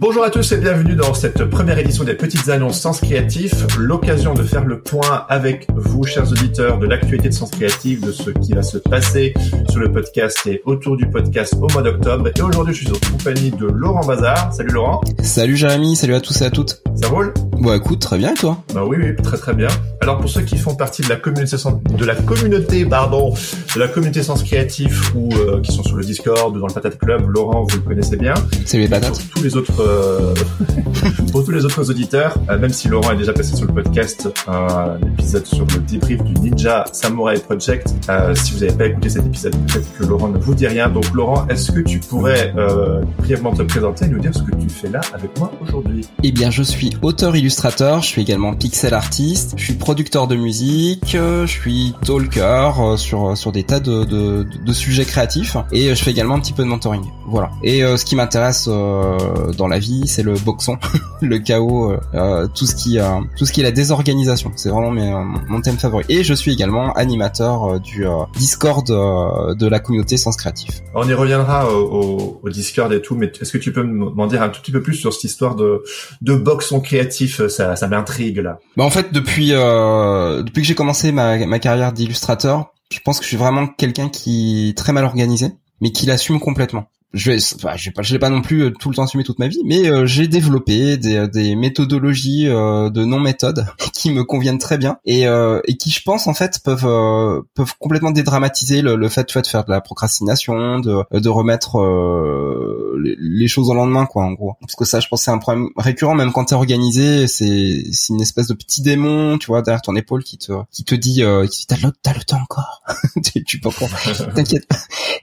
Bonjour à tous et bienvenue dans cette première édition des Petites Annonces Sens Créatif, l'occasion de faire le point avec vous, chers auditeurs, de l'actualité de Sens Créatif, de ce qui va se passer sur le podcast et autour du podcast au mois d'octobre. Et aujourd'hui, je suis en compagnie de Laurent Bazar. Salut Laurent. Salut Jérémy, salut à tous et à toutes. Ça roule? Bon écoute, très bien et toi? Bah oui, oui, très très bien. Alors pour ceux qui font partie de la communauté, de la communauté, pardon, de la communauté Sens Créatif ou euh, qui sont sur le Discord ou dans le Patate Club, Laurent, vous le connaissez bien. Salut les patates. Tous les autres, euh, pour tous les autres auditeurs, euh, même si Laurent est déjà passé sur le podcast, un épisode sur le débrief du Ninja Samurai Project. euh, si vous n'avez pas écouté cet épisode, peut-être que Laurent ne vous dit rien. Donc Laurent, est-ce que tu pourrais brièvement te présenter et nous dire ce que tu fais là avec moi aujourd'hui? Eh bien je suis auteur-illustrateur, je suis également pixel artiste, je suis producteur de musique, je suis talker sur sur des tas de, sujets créatifs et je fais également un petit peu de mentoring. Voilà. Et ce qui m'intéresse dans la vie, c'est le boxon, le chaos, euh, euh, tout ce qui euh, tout ce qui est la désorganisation. C'est vraiment mes, mon thème favori. Et je suis également animateur du Discord de la communauté Sens Créatif. On y reviendra au, au, au Discord et tout, mais est-ce que tu peux m'en dire un tout petit peu plus sur cette histoire de, de boxon créatif? Ça, ça m'intrigue là. Bah en fait depuis depuis que j'ai commencé ma, ma carrière d'illustrateur, je pense que je suis vraiment quelqu'un qui est très mal organisé, mais qui l'assume complètement. Je vais, enfin, je vais pas, je l'ai pas non plus euh, tout le temps assumé toute ma vie, mais euh, j'ai développé des, des méthodologies euh, de non méthode qui me conviennent très bien et, euh, et qui, je pense, en fait, peuvent euh, peuvent complètement dédramatiser le, le fait, tu vois, de faire de la procrastination, de de remettre euh, les, les choses au lendemain, quoi, en gros. Parce que ça, je pense, c'est un problème récurrent, même quand t'es organisé, c'est c'est une espèce de petit démon, tu vois, derrière ton épaule qui te qui te dit, euh, qui t'as le le temps encore, tu, tu peux t'inquiète.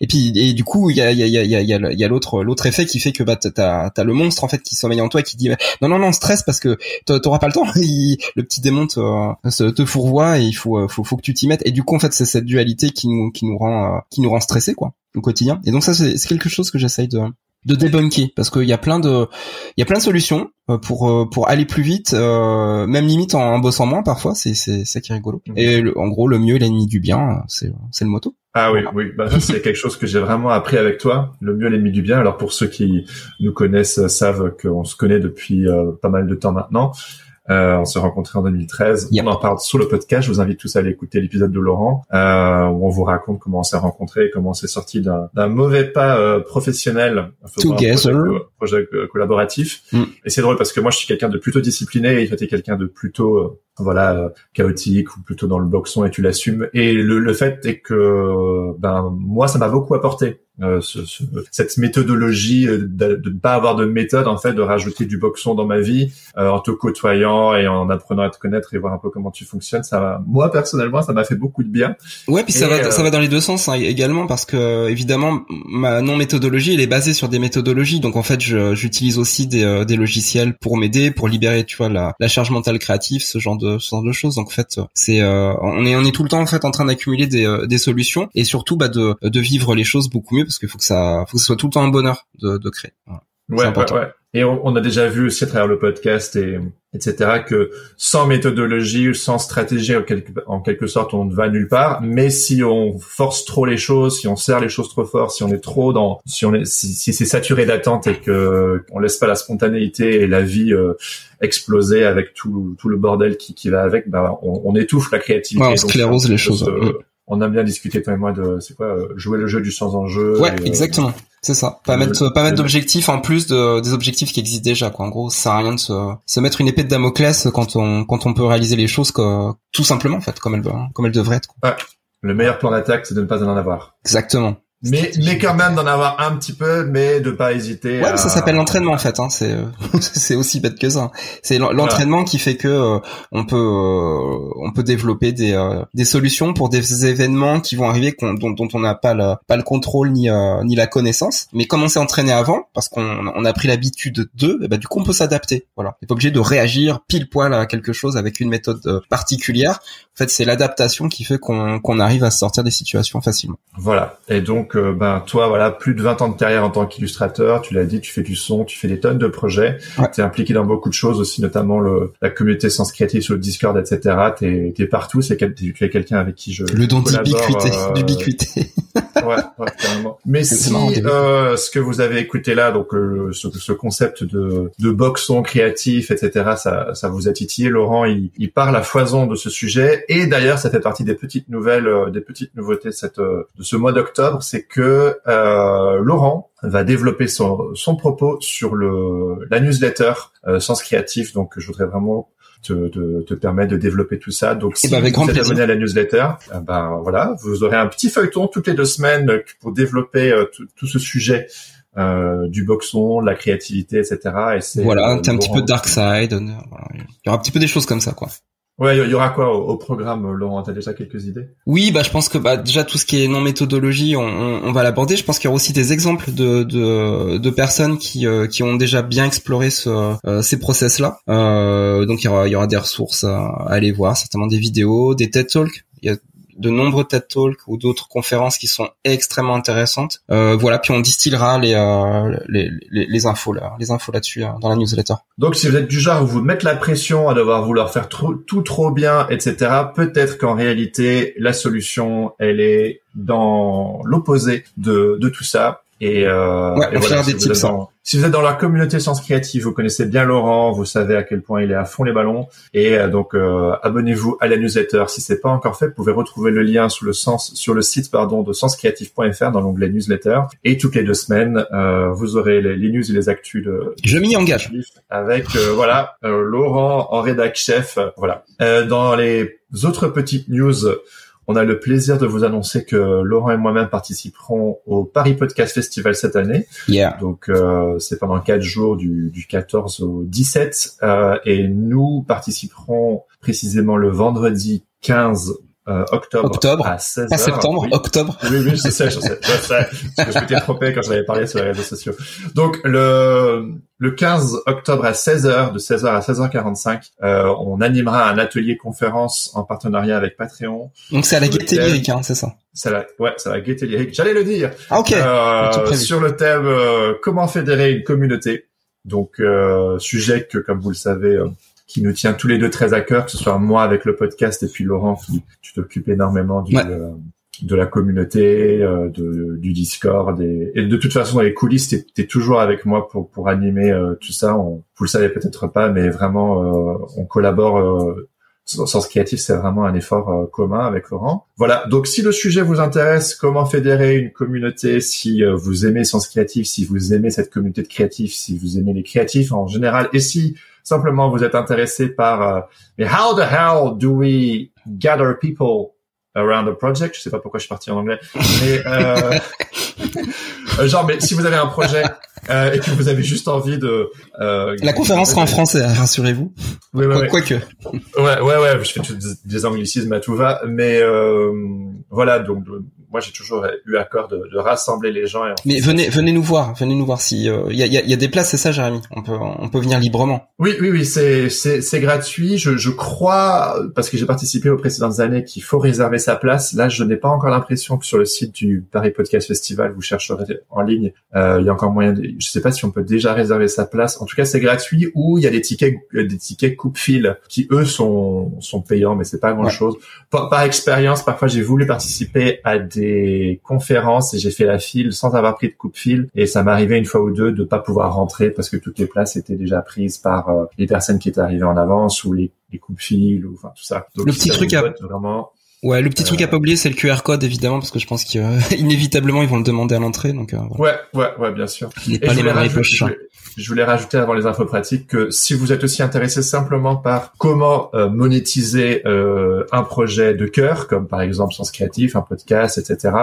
Et puis et du coup, il y a y a y a y a, y a l'autre l'autre effet qui fait que bah t'as t'as le monstre en fait qui sommeille en toi et qui dit non non non stress parce que t'a- t'auras pas le temps. Il- le petit démon te, te fourvoie et il faut euh, faut faut que tu t'y mettes. Et du coup en fait c'est cette dualité qui nous qui nous rend euh, qui nous rend stressés quoi au quotidien. Et donc ça c'est quelque chose que j'essaye de de débunker parce qu'il y a plein de il y a plein de solutions euh, pour pour aller plus vite euh, même limite en, en bossant moins parfois c'est c'est ça qui est rigolo Mhm. et le- en gros le mieux l'ennemi du bien c'est c'est le motto Ah oui, oui, bah c'est quelque chose que j'ai vraiment appris avec toi. Le mieux, l'ennemi du bien. Alors pour ceux qui nous connaissent savent qu'on se connaît depuis euh, pas mal de temps maintenant. Euh, on s'est rencontrés en 2013. Yep. On en parle sur le podcast. Je vous invite tous à aller écouter l'épisode de Laurent euh, où on vous raconte comment on s'est rencontrés comment on s'est sorti d'un d'un mauvais pas euh, professionnel. faisant un Together. projet, projet, collaboratif. Mm. Et c'est drôle parce que moi je suis quelqu'un de plutôt discipliné et toi t'es quelqu'un de plutôt euh, voilà euh, chaotique ou plutôt dans le boxon et tu l'assumes. Et le, le fait est que ben moi ça m'a beaucoup apporté euh, ce, ce- cette méthodologie euh, de, de ne pas avoir de méthode en fait de rajouter du boxon dans ma vie euh, en te côtoyant et en apprenant à te connaître et voir un peu comment tu fonctionnes. Ça m'a- moi personnellement ça m'a fait beaucoup de bien. Ouais, puis ça va, euh, ça va dans les deux sens hein, également parce que évidemment ma non méthodologie elle est basée sur des méthodologies, donc en fait j'utilise aussi des, euh, des logiciels pour m'aider, pour libérer tu vois la, la charge mentale créative, ce genre de ce genre de choses. Donc en fait c'est euh, on est on est tout le temps en fait en train d'accumuler des, des solutions et surtout bah de de vivre les choses beaucoup mieux parce qu'il faut que ça faut que ce soit tout le temps un bonheur de, de créer. Voilà. Ouais, ouais. Et on, on a déjà vu aussi à travers le podcast et etc que sans méthodologie, sans stratégie en quelque, en quelque sorte, on ne va nulle part. Mais si on force trop les choses, si on serre les choses trop fort, si on est trop dans, si on est, si, si c'est saturé d'attente et que on laisse pas la spontanéité et la vie euh, exploser avec tout tout le bordel qui, qui va avec, bah on, on étouffe la créativité. Ouais, on sclérose les choses. On a bien discuté toi et moi de c'est quoi euh, jouer le jeu du sans enjeu. Ouais, et, euh, exactement. C'est ça. Pas le- mettre, pas mettre le- d'objectifs en plus de, des objectifs qui existent déjà, quoi. En gros, ça sert à rien de se, se mettre une épée de Damoclès quand on, quand on peut réaliser les choses que, tout simplement, en fait, comme elles, comme elles devraient être. quoi. Le meilleur plan d'attaque, c'est de ne pas en avoir. Exactement. Mais mais quand même d'en avoir un petit peu, mais de pas hésiter. Ouais, ça s'appelle l'entraînement en fait. Hein. C'est euh, c'est aussi bête que ça. C'est l'entraînement qui fait que euh, on peut euh, on peut développer des des solutions pour des événements qui vont arriver dont, dont on n'a pas le pas le contrôle ni ni la connaissance. Mais comme on s'est entraîné avant, parce qu'on on a pris l'habitude de, bah du coup on peut s'adapter. Voilà, on pas obligé de réagir pile poil à quelque chose avec une méthode particulière. En fait, c'est l'adaptation qui fait qu'on qu'on arrive à sortir des situations facilement. Voilà. Et donc, euh, ben toi, voilà, plus de 20 ans de carrière en tant qu'illustrateur. Tu l'as dit, tu fais du son, tu fais des tonnes de projets. Tu es impliqué dans beaucoup de choses aussi, notamment le, la communauté Sens Créatif sur le Discord, etc. T'es es partout. C'est tu es quelqu'un avec qui je le don d'ubiquité, euh, d'ubiquité. ouais, ouais, carrément. Mais si euh, ce que vous avez écouté là, donc euh, ce, ce, concept de de boxon créatif, etc. Ça, ça vous a titillé. Laurent, il, il parle à foison de ce sujet et d'ailleurs, ça fait partie des petites nouvelles, euh, des petites nouveautés de, cette, euh, de ce mois d'octobre, c'est que euh, Laurent va développer son, son propos sur le la newsletter Sens Créatif. Donc, je voudrais vraiment te, te, te, permettre de développer tout ça. Donc, eh si ben, vous êtes abonné à la newsletter, ben voilà, vous aurez un petit feuilleton toutes les deux semaines pour développer tout, ce sujet euh, du boxon, la créativité, etc. Et c'est voilà, un petit peu de dark side. Il y aura un petit peu des choses comme ça, quoi. Ouais, il y aura quoi au, programme, Laurent? T'as déjà quelques idées? Oui, bah je pense que bah déjà tout ce qui est non méthodologie, on, on, va l'aborder. Je pense qu'il y aura aussi des exemples de de, de personnes qui euh, qui ont déjà bien exploré ce, euh, ces process-là. Euh, donc il y aura il y aura des ressources à, aller voir, certainement des vidéos, des TED Talks. De nombreux TED Talks ou d'autres conférences qui sont extrêmement intéressantes. Euh, voilà, puis on distillera les, euh, les, les, les, infos là, les infos là-dessus euh, dans la newsletter. Donc si vous êtes du genre où vous mettez la pression à devoir vouloir faire tout trop bien, etc., peut-être qu'en réalité la solution elle est dans l'opposé de, de tout ça et, euh, ouais, voilà, des tips. Dans, si vous êtes dans la communauté Sens Créative, vous connaissez bien Laurent, vous savez à quel point il est à fond les ballons. Et euh, donc euh, abonnez-vous à la newsletter. Si c'est pas encore fait, vous pouvez retrouver le lien sous le sens sur le site pardon de senscreative.fr dans l'onglet newsletter. Et toutes les deux semaines, euh, vous aurez les, les, news et les actus de. Je m'y engage. Avec euh, voilà Laurent en rédac chef. voilà. dans les autres petites news. On a le plaisir de vous annoncer que Laurent et moi-même participerons au Paris Podcast Festival cette année. Yeah. Donc euh, c'est pendant quatre jours du, du 14 au 17 euh, et nous participerons précisément le vendredi 15 euh, octobre, octobre, à 16 Pas septembre, octobre. Oui, oui, je sais, je sais, je sais. Parce que je m'étais trompé quand j'avais parlé sur les réseaux sociaux. Donc, le, le 15 octobre à 16h, de 16h à 16h45, euh, on animera un atelier conférence en partenariat avec Patreon. Donc, c'est à la gaieté lyrique, hein, c'est ça? C'est la, ouais, c'est la gaieté lyrique. J'allais le dire. Ah, ok. Euh, sur le thème, euh, comment fédérer une communauté. Donc, euh, sujet que, comme vous le savez, euh, qui nous tient tous les deux très à cœur, que ce soit moi avec le podcast et puis Laurent qui tu t'occupes énormément du, euh, de la communauté, euh, de, du Discord et, et, de toute façon dans les coulisses t'es es toujours avec moi pour pour animer euh, tout ça. On, vous le savez peut-être pas, mais vraiment on collabore. Sens Créatif, c'est vraiment un effort commun avec Laurent. Voilà. Donc, si le sujet vous intéresse, comment fédérer une communauté, si vous aimez Sens Créatif, si vous aimez cette communauté de créatifs, si vous aimez les créatifs en général, et si simplement vous êtes intéressé par euh, mais how the hell do we gather people around the project? Je sais pas pourquoi je suis parti en anglais, mais euh, euh, genre mais si vous avez un projet euh, et que vous avez juste envie de euh, la conférence sera en français, hein, rassurez-vous. Oui, ouais, Quoique. Ouais, ouais, ouais, je fais des anglicismes à tout va, mais euh, voilà donc moi j'ai toujours eu à cœur de, de rassembler les gens. Et Mais venez, venez nous voir, venez nous voir si il euh, y, a, y, a, des places, c'est ça, Jérémy? On peut, on peut venir librement. Oui, oui, oui, c'est c'est gratuit. Je, je crois parce que j'ai participé aux précédentes années qu'il faut réserver sa place. Là, je n'ai pas encore l'impression que sur le site du Paris Podcast Festival, vous chercherez en ligne. Euh, il y a encore moyen. De, je sais pas si on peut déjà réserver sa place. En tout cas, c'est gratuit ou il y a des tickets, des tickets coupe-fil qui eux sont sont payants, mais c'est pas grand chose. Par, par expérience, parfois j'ai voulu participer à des conférences et j'ai fait la file sans avoir pris de coup de fil et ça m'arrivait une fois ou deux de pas pouvoir rentrer parce que toutes les places étaient déjà prises par euh, les personnes qui étaient arrivées en avance ou les, les coups de fil ou enfin tout ça. Donc, le petit truc à vraiment Ouais, le petit truc à pas oublier, c'est le QR code évidemment, parce que je pense qu'inévitablement ils vont le demander à l'entrée, donc. Euh, ouais, ouais, ouais, bien sûr. Il n'est pas les mêmes poches. je voulais rajouter avant les infos pratiques que si vous êtes aussi intéressé simplement par comment euh, monétiser euh, un projet de cœur, comme par exemple Sens Créatif, un podcast, etc.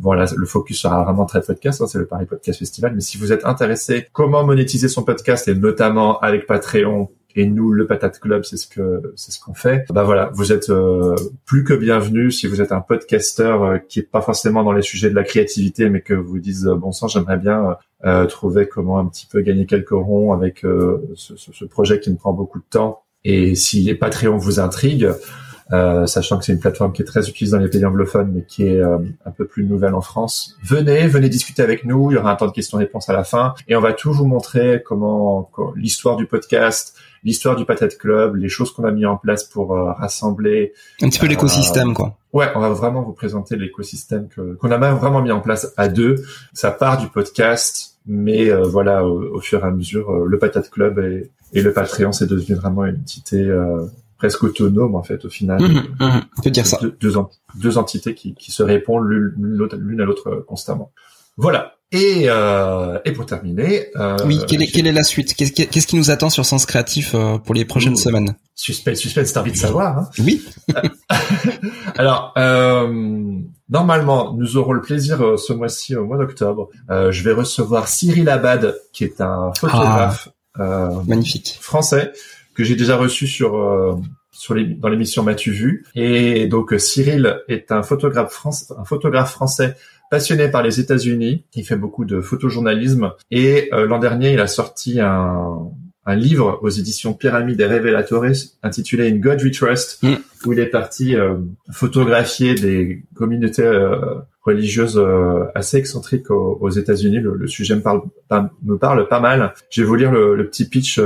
Voilà, le focus sera vraiment très podcast, hein, c'est le Paris Podcast Festival. Mais si vous êtes intéressé comment monétiser son podcast et notamment avec Patreon et nous, le Patate Club, c'est ce que c'est ce qu'on fait. Bah voilà, vous êtes euh, plus que bienvenus si vous êtes un podcasteur euh, qui est pas forcément dans les sujets de la créativité, mais que vous dites euh, bon sang, j'aimerais bien trouver comment un petit peu gagner quelques ronds avec ce, ce, projet qui me prend beaucoup de temps. Et si les Patreon vous intrigue, sachant que c'est une plateforme qui est très utilisée dans les pays anglophones, mais qui est un peu plus nouvelle en France. Venez, venez discuter avec nous. Il y aura un temps de questions-réponses à la fin, et on va tout vous montrer comment l'histoire du podcast, l'histoire du Patate Club, les choses qu'on a mis en place pour euh, rassembler. Un petit peu l'écosystème, quoi. Ouais, on va vraiment vous présenter l'écosystème que qu'on a vraiment mis en place à deux. Ça part du podcast, mais euh, voilà, au, fur et à mesure, euh, le Patate Club et, et le Patreon, c'est devenu vraiment une entité presque autonome en fait au final. Mmh, mmh, on peut dire ça. Deux, deux, entités qui, qui se répondent l'une à l'autre constamment. Voilà. Et, euh, et pour terminer, euh, oui, quelle est, quelle est la suite? Qu'est-ce qui, qui nous attend sur Sens Créatif euh, pour les prochaines semaines? Suspense, suspense, t'as envie de savoir hein Oui. Alors, euh, normalement, nous aurons le plaisir ce mois-ci, au mois d'octobre. Je vais recevoir Cyril Abad, qui est un photographe ah, magnifique français que j'ai déjà reçu sur sur les, dans l'émission M'as-tu vu? Et donc Cyril est un photographe français, un photographe français passionné par les États-Unis. Il fait beaucoup de photojournalisme et euh, l'an dernier, il a sorti un, un livre aux éditions Pyramide et Révélatores intitulé In God We Trust, mm. où il est parti euh, photographier des communautés euh, religieuses assez excentriques aux, États-Unis. Le, sujet me parle, me parle pas mal. Je vais vous lire le, le petit pitch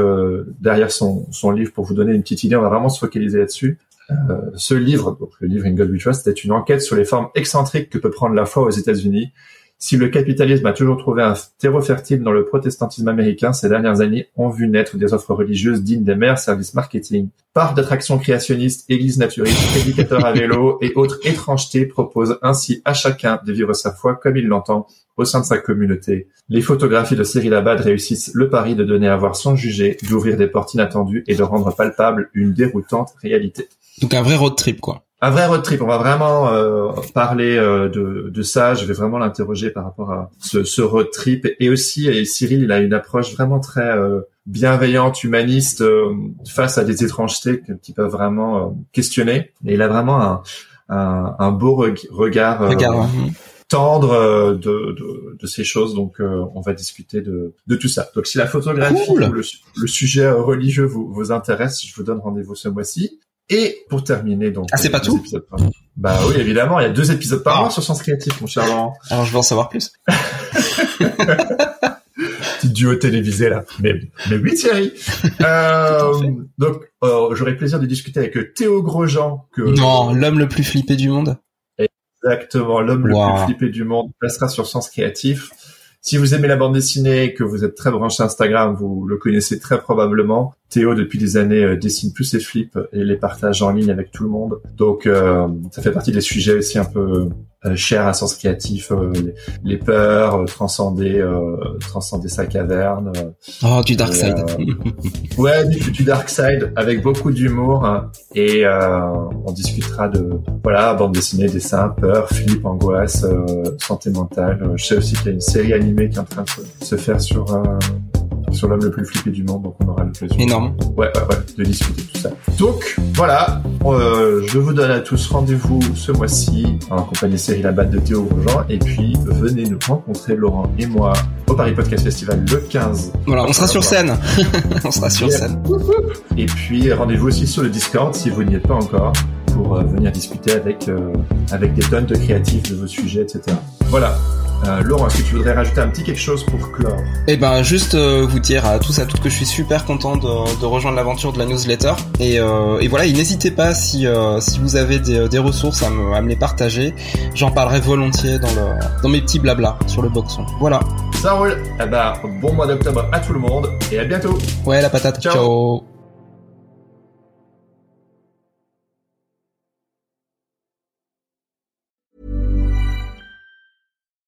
derrière son, son livre pour vous donner une petite idée. On va vraiment se focaliser là-dessus. Euh, ce livre, donc le livre In God We Trust, est une enquête sur les formes excentriques que peut prendre la foi aux États-Unis. Si le capitalisme a toujours trouvé un terreau fertile dans le protestantisme américain, ces dernières années ont vu naître des offres religieuses dignes des meilleurs services marketing. Parcs d'attractions créationnistes, églises naturistes, prédicateurs à vélo et autres étrangetés proposent ainsi à chacun de vivre sa foi comme il l'entend au sein de sa communauté. Les photographies de Cyril Abad réussissent le pari de donner à voir sans juger, d'ouvrir des portes inattendues et de rendre palpable une déroutante réalité. Donc un vrai road trip, quoi. Un vrai road trip. On va vraiment euh, parler euh, de, de, ça. Je vais vraiment l'interroger par rapport à ce, ce, road trip. Et aussi, et Cyril, il a une approche vraiment très euh, bienveillante, humaniste face à des étrangetés qui peuvent vraiment questionner. Et il a vraiment un, un, un beau regard. regard tendre de, de, de, ces choses. Donc, on va discuter de, de tout ça. Donc, si la photographie ou le, le, sujet religieux vous, vous intéresse, je vous donne rendez-vous ce mois-ci. Et pour terminer, donc. Ah, c'est pas tout? Bah oui, évidemment, il y a deux épisodes par ah. mois sur Sens Créatif, mon cher Laurent. Alors, je veux en savoir plus. Petit duo télévisé, là. Mais, mais oui, Thierry. Euh, donc, euh, j'aurai plaisir de discuter avec Théo Grosjean, que... Non, l'homme le plus flippé du monde. Exactement, l'homme le plus flippé du monde passera sur Sens Créatif. Si vous aimez la bande dessinée, que vous êtes très branché Instagram, vous le connaissez très probablement. Théo, depuis des années, euh, dessine plus ses flips et les partage en ligne avec tout le monde. Donc, euh, ça fait partie des sujets aussi un peu euh, chers à sens créatif, les, peurs, transcender, transcender sa caverne. oh, du dark side. ouais, du, du, dark side avec beaucoup d'humour hein. et on discutera de voilà bande dessinée, dessin, peur, flip, angoisse, santé mentale. Je sais aussi qu'il y a une série animée qui est en train de se faire sur sur l'homme le plus flippé du monde, donc on aura l'occasion. Énorme. Ouais, ouais, ouais, de discuter tout ça. Donc, voilà, euh, je vous donne à tous rendez-vous ce mois-ci en compagnie de Cyril Abad de Théo Grosjean, et puis venez nous rencontrer, Laurent et moi, au Paris Podcast Festival le 15. Voilà, on sera sur scène. on sera sur scène. Et puis, rendez-vous aussi sur le Discord si vous n'y êtes pas encore pour euh, venir discuter avec, euh, avec des tonnes de créatifs de vos sujets, etc. Voilà. Euh, Laurent, est-ce que tu voudrais rajouter un petit quelque chose pour clore Eh ben, juste euh, vous dire à tous à toutes que je suis super content de, de rejoindre l'aventure de la newsletter. Et, euh, et voilà, n'hésitez pas si, euh, si vous avez des, des ressources à me, à me les partager. J'en parlerai volontiers dans, le, dans mes petits blabla sur le boxon. Voilà. Ça roule. Eh ben, bon mois d'octobre à tout le monde et à bientôt. Ouais, la patate. Ciao.